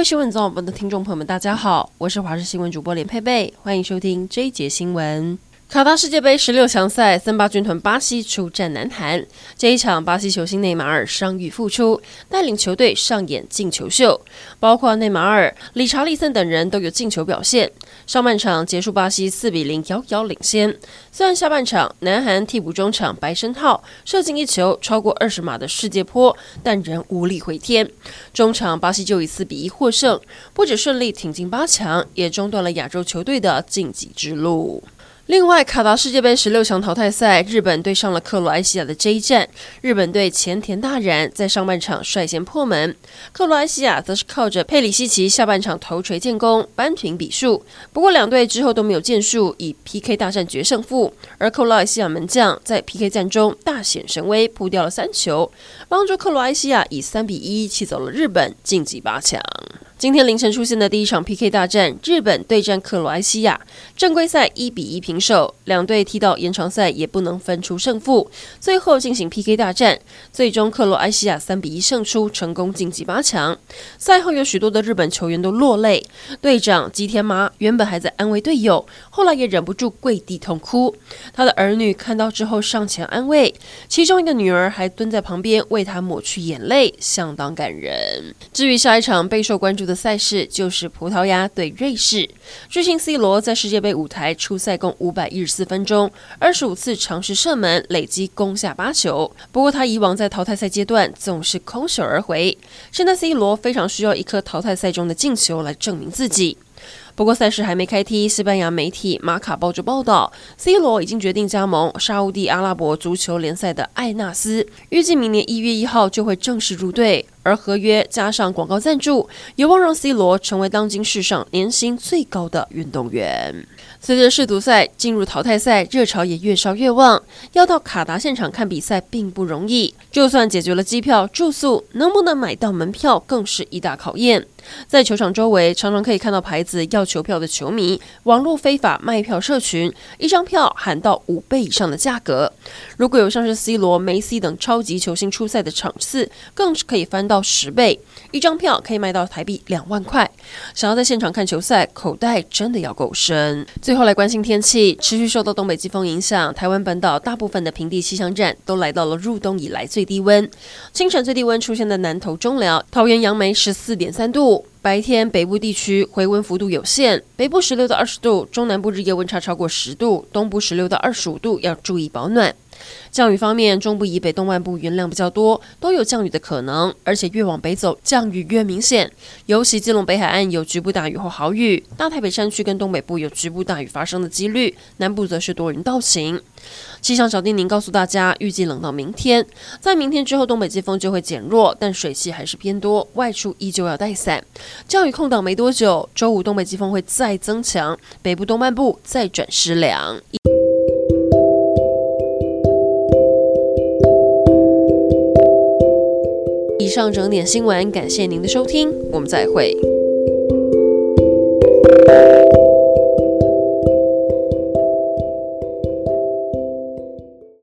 位新闻早晚报的听众朋友们，大家好，我是华视新闻主播连佩佩，欢迎收听这一节新闻。卡达世界杯十六强赛，森巴军团巴西出战南韩。这一场，巴西球星内马尔伤愈复出，带领球队上演进球秀，包括内马尔、理查利森等人都有进球表现。上半场结束，巴西四比零遥遥领先。虽然下半场南韩替补中场白申浩射进一球超过二十码的世界波，但仍无力回天。中场巴西就以四比一获胜，不止顺利挺进八强，也中断了亚洲球队的晋级之路。另外，卡达世界杯十六强淘汰赛，日本对上了克罗埃西亚的这一战，日本队前田大然在上半场率先破门，克罗埃西亚则是靠着佩里西奇下半场头锤建功扳平比数。不过，两队之后都没有建树，以 PK 大战决胜负。而克罗埃西亚门将在 PK 战中大显神威，扑掉了三球，帮助克罗埃西亚以三比一气走了日本，晋级八强。今天凌晨出现的第一场 PK 大战，日本对战克罗埃西亚，正规赛一比一平手，两队踢到延长赛也不能分出胜负，最后进行 PK 大战，最终克罗埃西亚三比一胜出，成功晋级八强。赛后有许多的日本球员都落泪，队长吉田麻原本还在安慰队友，后来也忍不住跪地痛哭，他的儿女看到之后上前安慰，其中一个女儿还蹲在旁边为他抹去眼泪，相当感人。至于下一场备受关注的。的赛事就是葡萄牙对瑞士。巨星 C 罗在世界杯舞台出赛共五百一十四分钟，二十五次尝试射门，累积攻下八球。不过他以往在淘汰赛阶段总是空手而回，现在 C 罗非常需要一颗淘汰赛中的进球来证明自己。不过赛事还没开踢，西班牙媒体马卡报就报道，C 罗已经决定加盟沙乌地阿拉伯足球联赛的艾纳斯，预计明年一月一号就会正式入队。而合约加上广告赞助，有望让 C 罗成为当今世上年薪最高的运动员。随着世足赛进入淘汰赛，热潮也越烧越旺。要到卡达现场看比赛并不容易，就算解决了机票、住宿，能不能买到门票更是一大考验。在球场周围，常常可以看到牌子要求票的球迷，网络非法卖票社群，一张票喊到五倍以上的价格。如果有像是 C 罗、梅西等超级球星出赛的场次，更是可以翻到十倍，一张票可以卖到台币两万块。想要在现场看球赛，口袋真的要够深。最后来关心天气，持续受到东北季风影响，台湾本岛大部分的平地气象站都来到了入冬以来最低温。清晨最低温出现在南投中寮、桃园杨梅十四点三度，白天北部地区回温幅度有限，北部十六到二十度，中南部日夜温差超过十度，东部十六到二十五度，要注意保暖。降雨方面，中部以北、东半部云量比较多，都有降雨的可能，而且越往北走，降雨越明显。尤其基隆北海岸有局部大雨或豪雨，大台北山区跟东北部有局部大雨发生的几率，南部则是多云到晴。气象小叮咛告诉大家，预计冷到明天，在明天之后，东北季风就会减弱，但水汽还是偏多，外出依旧要带伞。降雨空档没多久，周五东北季风会再增强，北部东半部再转湿凉。上整点新闻，感谢您的收听，我们再会。